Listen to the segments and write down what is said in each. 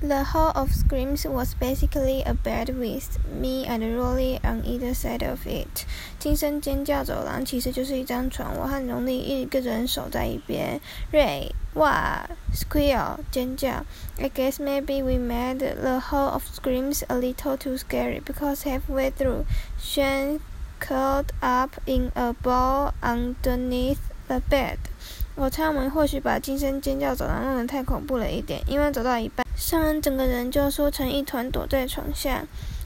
The Hall of Screams was basically a bed with me and Rowley on either side of it. it。轻声尖叫走廊其实就是一张床，我和荣利一个人守在一边。瑞，哇，squeal，尖叫。I guess maybe we made the Hall of Screams a little too scary because halfway through, Shane curled up in a ball underneath the bed. bed。我猜我们或许把惊声尖叫走廊弄得太恐怖了一点，因为走到一半。尚恩整个人就缩成一团，躲在床下。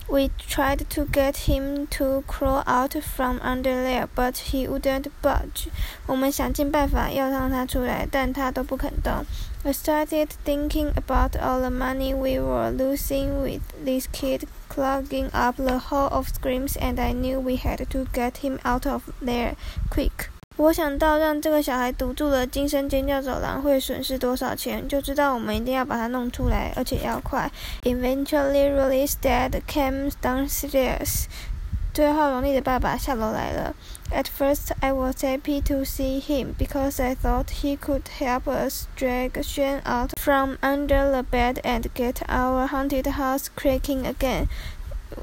We tried to get him to crawl out from under there, but he wouldn't budge. 我们想尽办法要让他出来，但他都不肯动。I started thinking about all the money we were losing with this kid clogging up the hall of screams, and I knew we had to get him out of there quick. 我想到让这个小孩堵住了惊声尖叫走廊会损失多少钱，就知道我们一定要把它弄出来，而且要快。Eventually, Rolly's dad came downstairs. 最后，荣利的爸爸下楼来了。At first, I was happy to see him because I thought he could help us drag Shane out from under the bed and get our haunted house creaking again.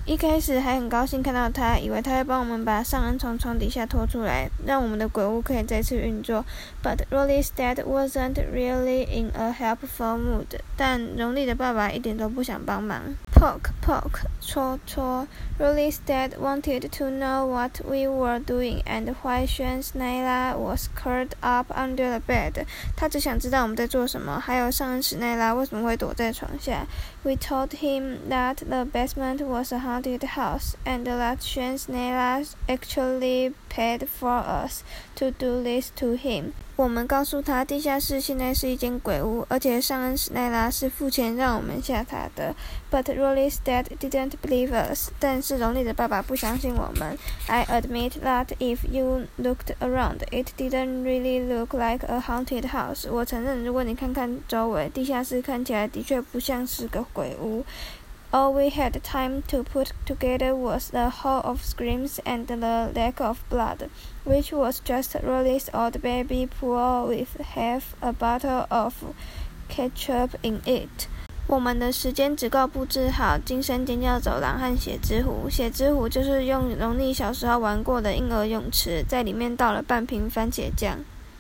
一开始还很高兴看到他，以为他会帮我们把上恩从床底下拖出来，让我们的鬼屋可以再次运作。But Rowley's dad wasn't really in a helpful mood。但荣利的爸爸一点都不想帮忙。Poke poke，戳戳。Rowley's dad wanted to know what we were doing and why Shane Snella was curled up under the bed。他只想知道我们在做什么，还有上恩史奈拉为什么会躲在床下。We told him that the basement was a haunted house, and Lakshman Nela actually paid for us to do this to him. 我们告诉他，地下室现在是一间鬼屋，而且上恩史奈拉是付钱让我们下他的。But Rowley's dad didn't believe us。但是荣利的爸爸不相信我们。I admit that if you looked around, it didn't really look like a haunted house。我承认，如果你看看周围，地下室看起来的确不像是个鬼屋。all we had time to put together was the hall of screams and the lake of blood, which was just Rowley's old baby pool with half a bottle of ketchup in it.